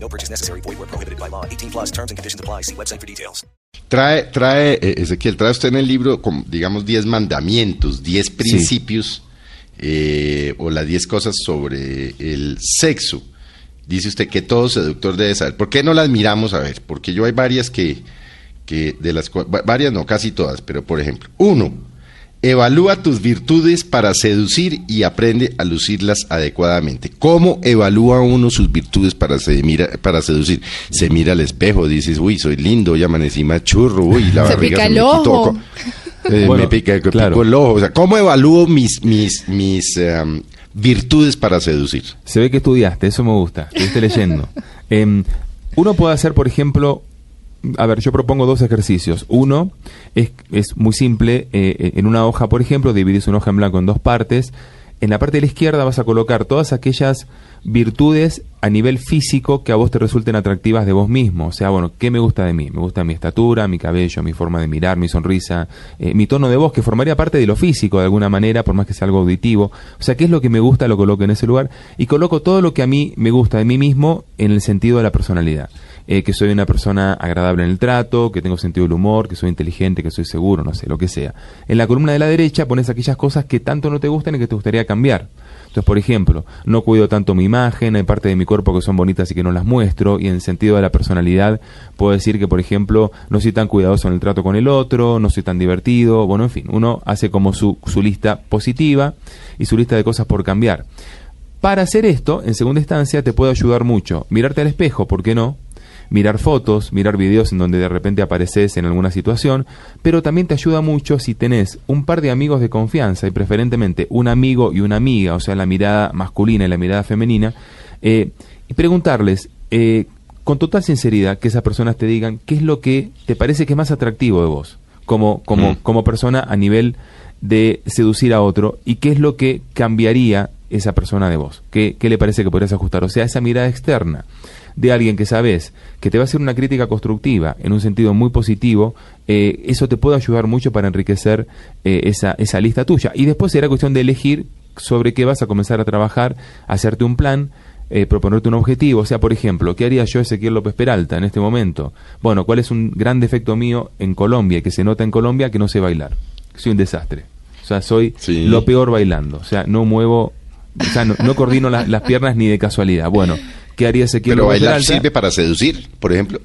No purchase necessary. Void where prohibited by law. 18 plus terms and conditions apply. See website for details. Trae, trae, eh, Ezequiel, trae usted en el libro, digamos, 10 mandamientos, 10 principios eh, o las 10 cosas sobre el sexo. Dice usted que todo seductor debe saber. ¿Por qué no las miramos a ver? Porque yo hay varias que, que de las varias no, casi todas, pero por ejemplo, uno, evalúa tus virtudes para seducir y aprende a lucirlas adecuadamente. ¿Cómo evalúa uno sus virtudes para, se mira, para seducir? Se mira al espejo, dices, uy, soy lindo, ya amanecí más churro, uy, la Se barriga pica se el me ojo. Eh, Bueno, me pica, me claro. pico el ojo. O sea, ¿cómo evalúo mis, mis, mis em, virtudes para seducir? Se ve que estudiaste, eso me gusta, esté leyendo. Em, uno puede hacer, por ejemplo, a ver, yo propongo dos ejercicios. Uno es, es muy simple, eh, eh, en una hoja, por ejemplo, dividís una hoja en blanco en dos partes. En la parte de la izquierda vas a colocar todas aquellas virtudes a nivel físico que a vos te resulten atractivas de vos mismo. O sea, bueno, ¿qué me gusta de mí? Me gusta mi estatura, mi cabello, mi forma de mirar, mi sonrisa, eh, mi tono de voz, que formaría parte de lo físico de alguna manera, por más que sea algo auditivo. O sea, ¿qué es lo que me gusta? Lo coloco en ese lugar. Y coloco todo lo que a mí me gusta de mí mismo en el sentido de la personalidad. Eh, que soy una persona agradable en el trato, que tengo sentido del humor, que soy inteligente, que soy seguro, no sé, lo que sea. En la columna de la derecha pones aquellas cosas que tanto no te gustan y que te gustaría cambiar. Por ejemplo, no cuido tanto mi imagen, hay partes de mi cuerpo que son bonitas y que no las muestro, y en sentido de la personalidad, puedo decir que, por ejemplo, no soy tan cuidadoso en el trato con el otro, no soy tan divertido, bueno, en fin, uno hace como su, su lista positiva y su lista de cosas por cambiar. Para hacer esto, en segunda instancia, te puede ayudar mucho mirarte al espejo, ¿por qué no? Mirar fotos, mirar videos en donde de repente apareces en alguna situación, pero también te ayuda mucho si tenés un par de amigos de confianza y preferentemente un amigo y una amiga, o sea, la mirada masculina y la mirada femenina, eh, y preguntarles eh, con total sinceridad que esas personas te digan qué es lo que te parece que es más atractivo de vos, como, como, Mm. como persona a nivel de seducir a otro y qué es lo que cambiaría esa persona de vos, qué, qué le parece que podrías ajustar, o sea, esa mirada externa de alguien que sabes que te va a hacer una crítica constructiva en un sentido muy positivo, eh, eso te puede ayudar mucho para enriquecer eh, esa, esa lista tuya. Y después será cuestión de elegir sobre qué vas a comenzar a trabajar, hacerte un plan, eh, proponerte un objetivo. O sea, por ejemplo, ¿qué haría yo Ezequiel López Peralta en este momento? Bueno, ¿cuál es un gran defecto mío en Colombia y que se nota en Colombia que no sé bailar? Soy un desastre. O sea, soy Sí. lo peor bailando. O sea, no muevo, o sea, no, no coordino la- las piernas ni de casualidad. Bueno, ¿qué haría Ezequiel Pero López bailar Peralta? sirve para seducir, por ejemplo.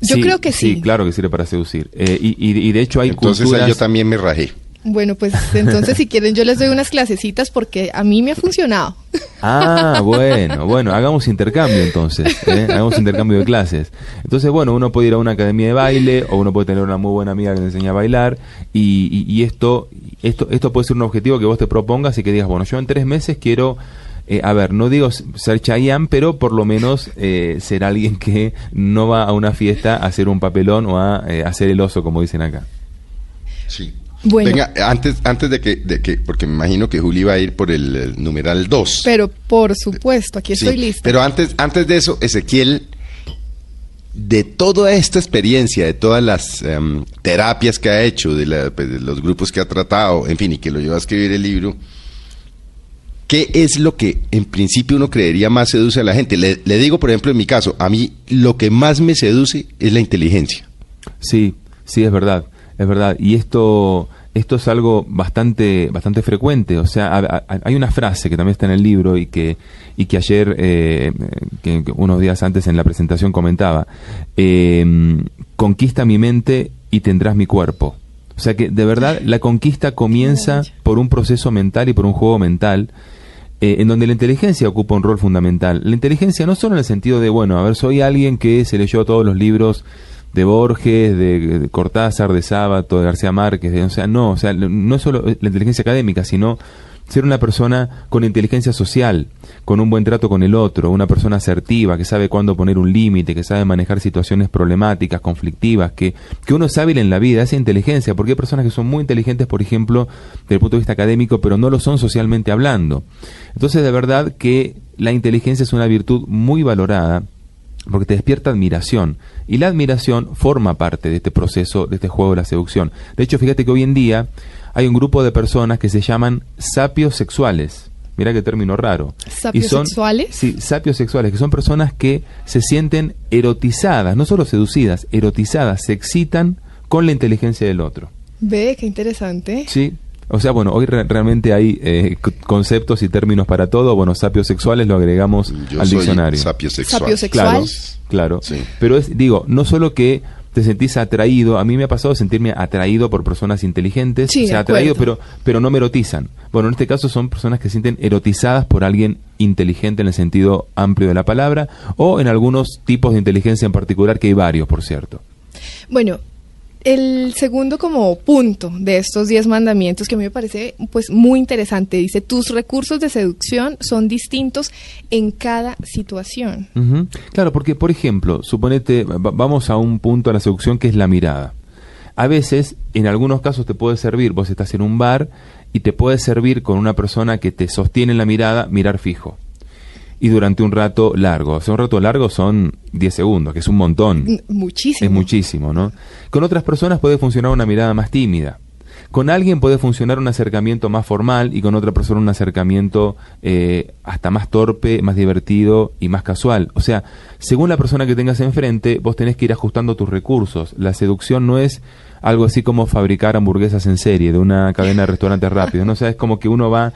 Yo creo que sí. claro que sirve para seducir. Eh, y, y- y de hecho hay Entonces ahí culturas... yo también me rajé. Bueno, pues entonces si quieren yo les doy unas clasecitas porque a mí me ha funcionado. Ah, bueno, bueno, hagamos intercambio entonces, ¿eh? hagamos intercambio de clases. Entonces, bueno, uno puede ir a una academia de baile o uno puede tener una muy buena amiga que le enseña a bailar y, y- y esto, esto, esto puede ser un objetivo que vos te propongas y que digas, bueno, yo en tres meses quiero, eh, a ver, no digo ser Chayanne, pero por lo menos eh, ser alguien que no va a una fiesta a hacer un papelón o a eh, hacer el oso, como dicen acá. Sí. Bueno. Venga, antes, antes de que, de que, porque me imagino que Juli va a ir por el, el numeral 2. Pero por supuesto, aquí estoy lista. Pero antes, antes de eso, Ezequiel, de toda esta experiencia, de todas las em, terapias que ha hecho, de, la- pues, de los grupos que ha tratado, en fin, y que lo llevó a escribir el libro, ¿qué es lo que en principio uno creería más seduce a la gente? Le, le digo, por ejemplo, en mi caso, a mí lo que más me seduce es la inteligencia. Sí, sí, es verdad, es verdad. Y esto, esto es algo bastante, bastante frecuente. O sea, a- a- hay una frase que también está en el libro y que, y que ayer, eh, que, que unos días antes en la presentación comentaba, eh, conquista mi mente y tendrás mi cuerpo. O sea que de verdad la conquista comienza por un proceso mental y por un juego mental eh, en donde la inteligencia ocupa un rol fundamental. La inteligencia no solo en el sentido de, bueno, a ver, soy alguien que se leyó todos los libros de Borges, de, de Cortázar, de Sábato, de García Márquez, de- o sea, no, o sea, no es solo la inteligencia académica, sino ser una persona con inteligencia social, con un buen trato con el otro, una persona asertiva, que sabe cuándo poner un límite, que sabe manejar situaciones problemáticas, conflictivas, que, que uno es hábil en la vida, esa inteligencia, porque hay personas que son muy inteligentes, por ejemplo, desde el punto de vista académico, pero no lo son socialmente hablando. Entonces, de verdad que la inteligencia es una virtud muy valorada porque te despierta admiración. Y la admiración forma parte de este proceso, de este juego de la seducción. De hecho, fíjate que hoy en día hay un grupo de personas que se llaman sapios sexuales. Mira qué término raro. ¿Sapios Y son- sexuales? Sí, sapios sexuales, que son personas que se sienten erotizadas, no solo seducidas, erotizadas, se excitan con la inteligencia del otro. Ve, qué interesante. Sí. O sea, bueno, hoy re- realmente hay eh, conceptos y términos para todo. Bueno, sapios sexuales lo agregamos Yo al soy diccionario. sapio sexual. Sapio sexual. Claro, claro. Sí. Pero es, digo, no solo que te sentís atraído, a mí me ha pasado sentirme atraído por personas inteligentes, Sí, o sea, atraído, pero, pero no me erotizan. Bueno, en este caso son personas que se sienten erotizadas por alguien inteligente en el sentido amplio de la palabra, o en algunos tipos de inteligencia en particular, que hay varios, por cierto. Bueno, el segundo como punto de estos diez mandamientos que a mí me parece pues muy interesante dice tus recursos de seducción son distintos en cada situación. Claro, porque, por ejemplo, suponete, va- vamos a un punto de la seducción que es la mirada. A veces, en algunos casos te puede servir, vos estás en un bar y te puede servir con una persona que te sostiene la mirada, mirar fijo. Y durante un rato largo. O sea, un rato largo son 10 segundos, que es un montón. Muchísimo. Es muchísimo, ¿no? Con otras personas puede funcionar una mirada más tímida. Con alguien puede funcionar un acercamiento más formal y con otra persona un acercamiento eh, hasta más torpe, más divertido y más casual. O sea, según la persona que tengas enfrente, vos tenés que ir ajustando tus recursos. La seducción no es algo así como fabricar hamburguesas en serie de una cadena de restaurantes rápidos. No o sea, es como que uno va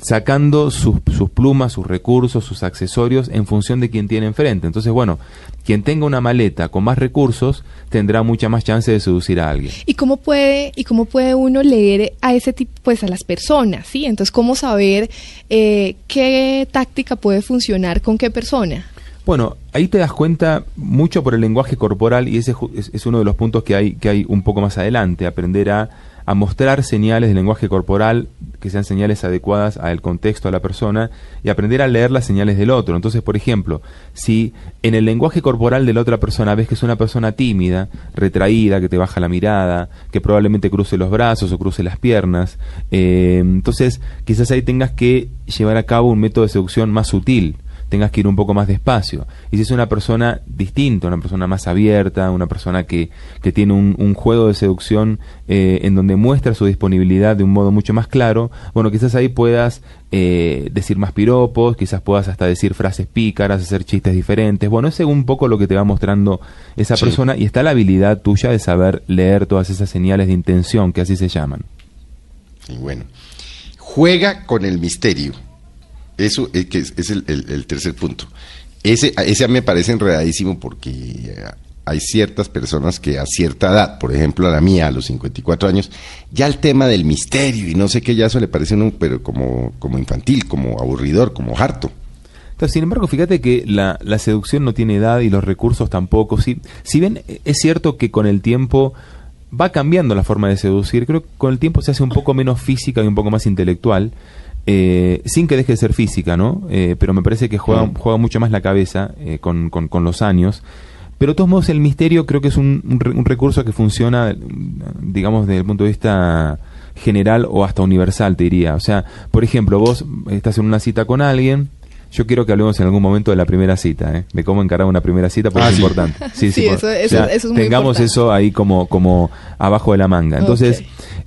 sacando sus, sus plumas, sus recursos, sus accesorios en función de quien tiene enfrente. Entonces, bueno, quien tenga una maleta con más recursos tendrá mucha más chance de seducir a alguien. ¿Y cómo puede y cómo puede uno leer a ese tipo, pues a las personas, sí? Entonces, ¿cómo saber eh, qué táctica puede funcionar con qué persona? Bueno, ahí te das cuenta mucho por el lenguaje corporal y ese es uno de los puntos que hay, que hay un poco más adelante, aprender a, a mostrar señales del lenguaje corporal que sean señales adecuadas al contexto, a la persona, y aprender a leer las señales del otro. Entonces, por ejemplo, si en el lenguaje corporal de la otra persona ves que es una persona tímida, retraída, que te baja la mirada, que probablemente cruce los brazos o cruce las piernas, eh, entonces quizás ahí tengas que llevar a cabo un método de seducción más sutil tengas que ir un poco más despacio. Y si es una persona distinta, una persona más abierta, una persona que, que tiene un, un juego de seducción eh, en donde muestra su disponibilidad de un modo mucho más claro, bueno, quizás ahí puedas eh, decir más piropos, quizás puedas hasta decir frases pícaras, hacer chistes diferentes. Bueno, es según un poco lo que te va mostrando esa Sí. persona y está la habilidad tuya de saber leer todas esas señales de intención, que así se llaman. Y bueno, juega con el misterio. Eso es, que es, es el, tercer punto. Ese, ese me parece enredadísimo porque eh, hay ciertas personas que a cierta edad, por ejemplo a la mía, a los 54 años, ya el tema del misterio y no sé qué, ya eso le parece un, pero como, como infantil, como aburridor, como harto. Sin embargo, fíjate que la, la seducción no tiene edad y los recursos tampoco. Si, si bien es cierto que con el tiempo va cambiando la forma de seducir, creo que con el tiempo se hace un poco menos física y un poco más intelectual, eh, sin que deje de ser física, ¿no? Eh, pero me parece que juega, juega mucho más la cabeza eh, con, con- con los años. Pero de todos modos el misterio creo que es un, un re- un recurso que funciona, digamos, desde el punto de vista general o hasta universal, te diría. O sea, por ejemplo, vos estás en una cita con alguien, yo quiero que hablemos en algún momento de la primera cita, ¿eh? de cómo encarar una primera cita, porque Ah, es sí. importante. Sí, Sí, por- eso- eso- eso es muy Tengamos importante. eso ahí como, como abajo de la manga. Entonces,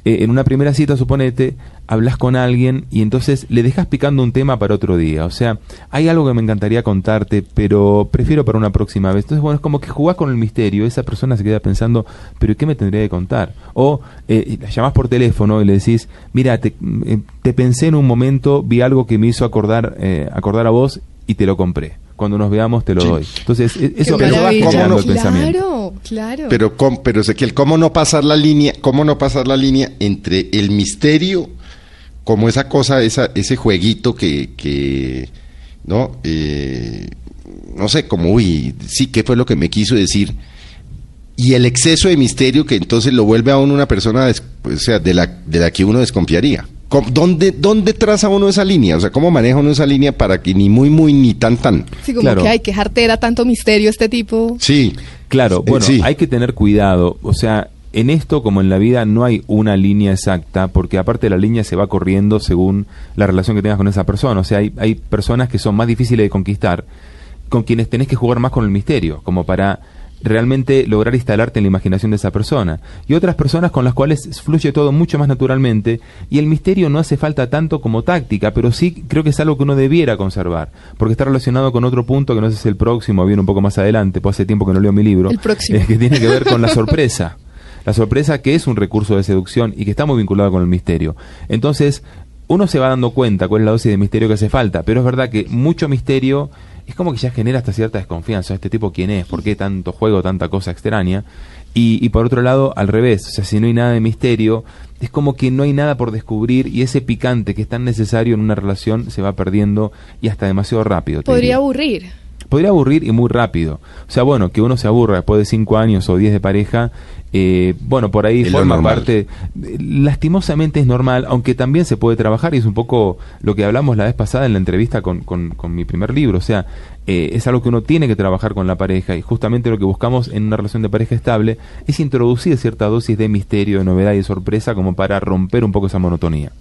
eh, en una primera cita, suponete, hablas con alguien y entonces le dejas picando un tema para otro día. O sea, hay algo que me encantaría contarte, pero prefiero para una próxima vez. Entonces, bueno, es como que jugás con el misterio. Esa persona se queda pensando, ¿pero qué me tendría que contar? O eh, la llamás por teléfono y le decís, mira, te, eh, te pensé en un momento, vi algo que me hizo acordar, eh, acordar a vos y te lo compré. Cuando nos veamos te lo Sí. doy. Entonces, e- eso eso va generando el ¿cómo no? pensamiento. Claro, claro. Pero, pero Ezequiel, ¿cómo no pasar la línea, cómo no pasar la línea entre el misterio, como esa cosa, esa, ese jueguito que, que no, Eh, no sé, como, uy, sí, ¿qué fue lo que me quiso decir? Y el exceso de misterio que entonces lo vuelve a uno una persona, des- o sea, de la, de la que uno desconfiaría. ¿Cómo- ¿Dónde, ¿Dónde traza uno esa línea? O sea, ¿cómo maneja uno esa línea para que ni muy, muy, ni tan, tan? Sí, como Claro. que hay que jartera tanto misterio este tipo. Sí. Claro, Eh, bueno, sí. hay que tener cuidado. O sea, en esto como en la vida no hay una línea exacta, porque aparte la línea se va corriendo según la relación que tengas con esa persona. O sea, hay, hay personas que son más difíciles de conquistar, con quienes tenés que jugar más con el misterio, como para realmente lograr instalarte en la imaginación de esa persona. Y otras personas con las cuales fluye todo mucho más naturalmente y el misterio no hace falta tanto como táctica, pero sí creo que es algo que uno debiera conservar, porque está relacionado con otro punto que no sé si es el próximo, viene un poco más adelante, pues hace tiempo que no leo mi libro, El próximo. eh, que tiene que ver con la sorpresa. La sorpresa que es un recurso de seducción y que está muy vinculado con el misterio. Entonces, uno se va dando cuenta cuál es la dosis de misterio que hace falta, pero es verdad que mucho misterio es como que ya genera hasta cierta desconfianza. ¿Este tipo quién es? ¿Por qué tanto juego, tanta cosa extraña? Y, y por otro lado, al revés, o sea, si no hay nada de misterio, es como que no hay nada por descubrir y ese picante que es tan necesario en una relación se va perdiendo y hasta demasiado rápido. Podría diría aburrir. Podría aburrir y muy rápido. O sea, bueno, que uno se aburra después de cinco años o diez de pareja, eh, bueno, por ahí Es forma parte. Lastimosamente es normal, aunque también se puede trabajar y es un poco lo que hablamos la vez pasada en la entrevista con, con, con mi primer libro. O sea, eh, es algo que uno tiene que trabajar con la pareja y justamente lo que buscamos en una relación de pareja estable es introducir cierta dosis de misterio, de novedad y de sorpresa como para romper un poco esa monotonía.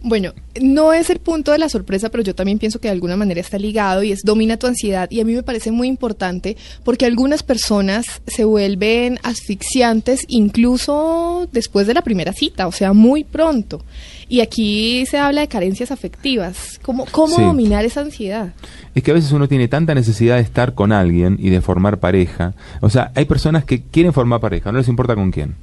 Bueno, no es el punto de la sorpresa, pero yo también pienso que de alguna manera está ligado y es domina tu ansiedad. Y a mí me parece muy importante porque algunas personas se vuelven asfixiantes incluso después de la primera cita, o sea, muy pronto. Y aquí se habla de carencias afectivas. ¿Cómo, cómo Sí. dominar esa ansiedad? Es que a veces uno tiene tanta necesidad de estar con alguien y de formar pareja. O sea, hay personas que quieren formar pareja, no les importa con quién,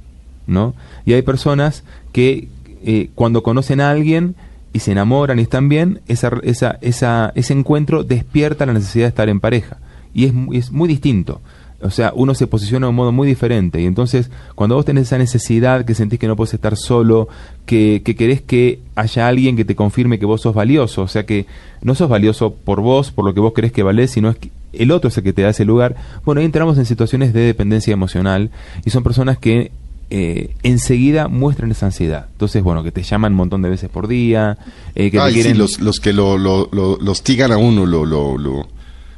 ¿no? Y hay personas que eh, cuando conocen a alguien y se enamoran y están bien, esa, esa, esa, ese encuentro despierta la necesidad de estar en pareja. Y es, mu- es muy distinto. O sea, uno se posiciona de un modo muy diferente. Y entonces, cuando vos tenés esa necesidad, que sentís que no puedes estar solo, que, que querés que haya alguien que te confirme que vos sos valioso, o sea, que no sos valioso por vos, por lo que vos crees que valés, sino es que el otro es el que te da ese lugar. Bueno, ahí entramos en situaciones de dependencia emocional y son personas que eh, enseguida muestran esa ansiedad. Entonces, bueno, que te llaman un montón de veces por día, eh, que te Ay, sí, quieren... los, los que lo, lo, lo- los tigan a uno, lo, lo, lo-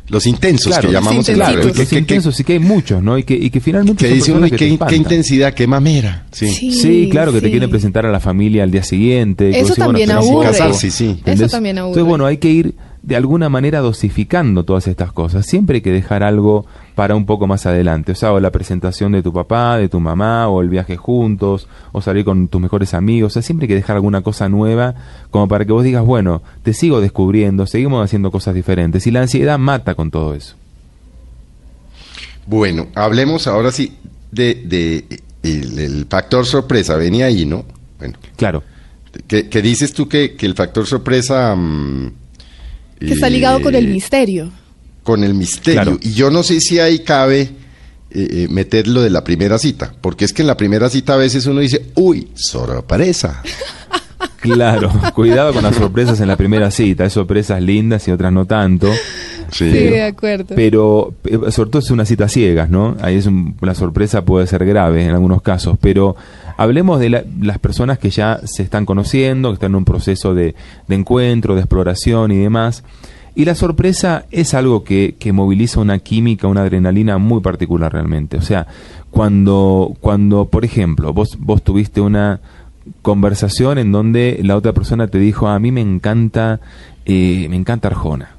los intensos Claro, que los llamamos Claro, que- los que- intensos sí que hay muchos, ¿no? Y que, y que finalmente que dice uno, que te qué, intensidad, qué mamera. Sí. Sí. Sí, claro, que te sí. quieren presentar a la familia al día siguiente. Eso decís, también pero aburre. Casarse, sí. ¿entendés? Eso también aburre. Entonces, bueno, hay que ir de alguna manera dosificando todas estas cosas. Siempre hay que dejar algo para un poco más adelante. O sea, o la presentación de tu papá, de tu mamá, o el viaje juntos, o salir con tus mejores amigos. O sea, siempre hay que dejar alguna cosa nueva como para que vos digas, bueno, te sigo descubriendo, seguimos haciendo cosas diferentes. Y la ansiedad mata con todo eso. Bueno, hablemos ahora sí de, de el, el factor sorpresa. Venía ahí, ¿no? Bueno, Claro. que, que dices tú que, que el factor sorpresa... mm, Que está ligado con el eh, misterio. Con el misterio. Claro. Y yo no sé si ahí cabe eh, eh, meter lo de la primera cita. Porque es que en la primera cita a veces uno dice, uy, sorpresa. Claro, cuidado con las sorpresas en la primera cita. Hay sorpresas lindas y otras no tanto. Sí. Sí, de acuerdo. Pero, eh, sobre todo es una cita ciegas, ¿no? Ahí es un- la sorpresa puede ser grave en algunos casos. Pero hablemos de la- las personas que ya se están conociendo, que están en un proceso de, de encuentro, de exploración y demás. Y la sorpresa es algo que, que moviliza una química, una adrenalina muy particular realmente. O sea, cuando, cuando por ejemplo, vos, vos tuviste una conversación en donde la otra persona te dijo, a mí me encanta, eh, me encanta Arjona.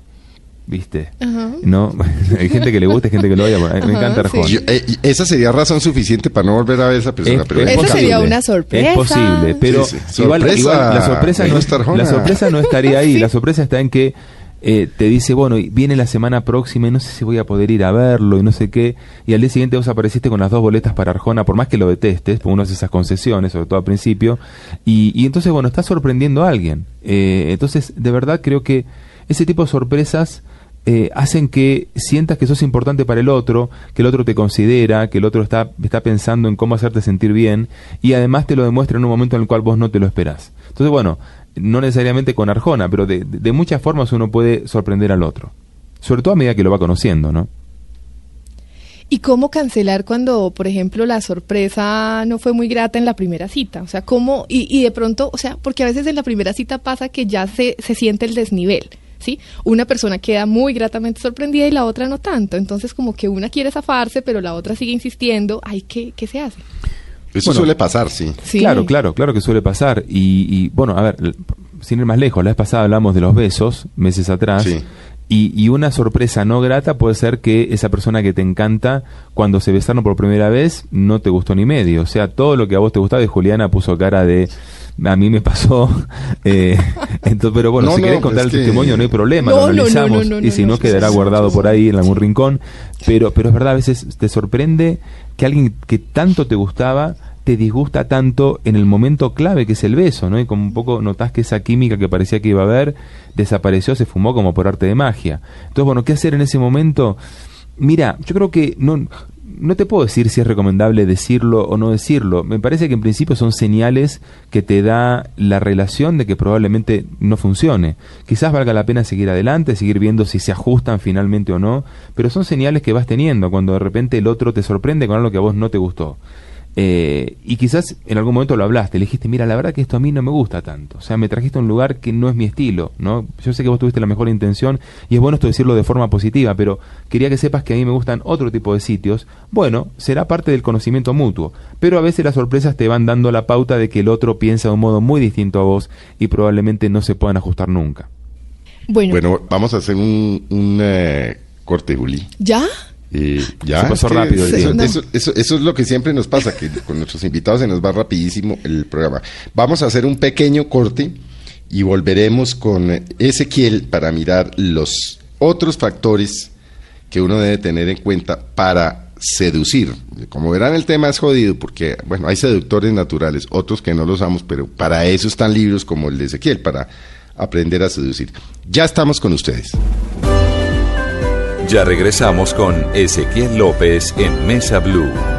¿Viste? Ajá. ¿No? hay gente que le gusta, hay gente que lo odia. bueno, me Ajá, encanta Arjona. sí. Yo- eh, esa sería razón suficiente para no volver a ver a esa persona. Es- pero es Esa sería una sorpresa. Es posible, pero Sí, sí. igual, Sorpresa, igual la sorpresa me no gusta Arjona. la sorpresa no estaría ahí. La sorpresa está en que eh, te dice, bueno, viene la semana próxima y no sé si voy a poder ir a verlo y no sé qué. Y al día siguiente vos apareciste con las dos boletas para Arjona, por más que lo detestes, porque uno hace esas concesiones, sobre todo al principio. Y, y entonces, bueno, estás sorprendiendo a alguien. Eh, entonces, de verdad creo que ese tipo de sorpresas eh, hacen que sientas que sos importante para el otro, que el otro te considera, que el otro está, está pensando en cómo hacerte sentir bien y además te lo demuestra en un momento en el cual vos no te lo esperás. Entonces, bueno, no necesariamente con Arjona, pero de, de- muchas formas uno puede sorprender al otro. Sobre todo a medida que lo va conociendo, ¿no? ¿Y cómo cancelar cuando, por ejemplo, la sorpresa no fue muy grata en la primera cita? O sea, ¿cómo? Y, y de pronto, o sea, porque a veces en la primera cita pasa que ya se, se siente el desnivel. ¿Sí? Una persona queda muy gratamente sorprendida y la otra no tanto. Entonces, como que una quiere zafarse, pero la otra sigue insistiendo. Ay, ¿qué, qué se hace? Eso Bueno, suele pasar, sí. Sí. Claro, claro, claro que suele pasar. Y, y, bueno, a ver, sin ir más lejos, la vez pasada hablamos de los besos, meses atrás. Sí. Y, y una sorpresa no grata puede ser que esa persona que te encanta, cuando se besaron por primera vez, no te gustó ni medio. O sea, todo lo que a vos te gustaba, y Juliana puso cara de. A mí me pasó. eh, entonces, pero bueno, No, si no, querés contar el que- testimonio, no hay problema, No, lo no, no, analizamos. no, no, y si no, quedará guardado sí, por ahí en algún rincón. Pero, pero es verdad, a veces te sorprende que alguien que tanto te gustaba te disgusta tanto en el momento clave que es el beso, ¿no? Y como un poco notás que esa química que parecía que iba a haber desapareció, se fumó como por arte de magia. Entonces, bueno, ¿qué hacer en ese momento? Mira, yo creo que no, no te puedo decir si es recomendable decirlo o no decirlo. Me parece que en principio son señales que te da la relación de que probablemente no funcione. Quizás valga la pena seguir adelante, seguir viendo si se ajustan finalmente o no, pero son señales que vas teniendo cuando de repente el otro te sorprende con algo que a vos no te gustó. Eh, y quizás en algún momento lo hablaste, le dijiste, mira, la verdad que esto a mí no me gusta tanto. O sea, me trajiste a un lugar que no es mi estilo, ¿no? Yo sé que vos tuviste la mejor intención y es bueno esto decirlo de forma positiva, pero quería que sepas que a mí me gustan otro tipo de sitios. Bueno, será parte del conocimiento mutuo, pero a veces las sorpresas te van dando la pauta de que el otro piensa de un modo muy distinto a vos y probablemente no se puedan ajustar nunca. Bueno, Bueno, vamos a hacer un, un eh, corte, Juli. ¿ya? Eh, ya, Se pasó es que rápido el eso, eso- eso- eso es lo que siempre nos pasa, que con nuestros invitados se nos va rapidísimo el programa. Vamos a hacer un pequeño corte y volveremos con Ezequiel para mirar los otros factores que uno debe tener en cuenta para seducir. Como verán, el tema es jodido porque, bueno, hay seductores naturales, otros que no los usamos, pero para eso están libros como el de Ezequiel, para aprender a seducir. Ya estamos con ustedes. Ya regresamos con Ezequiel López en Mesa Blue.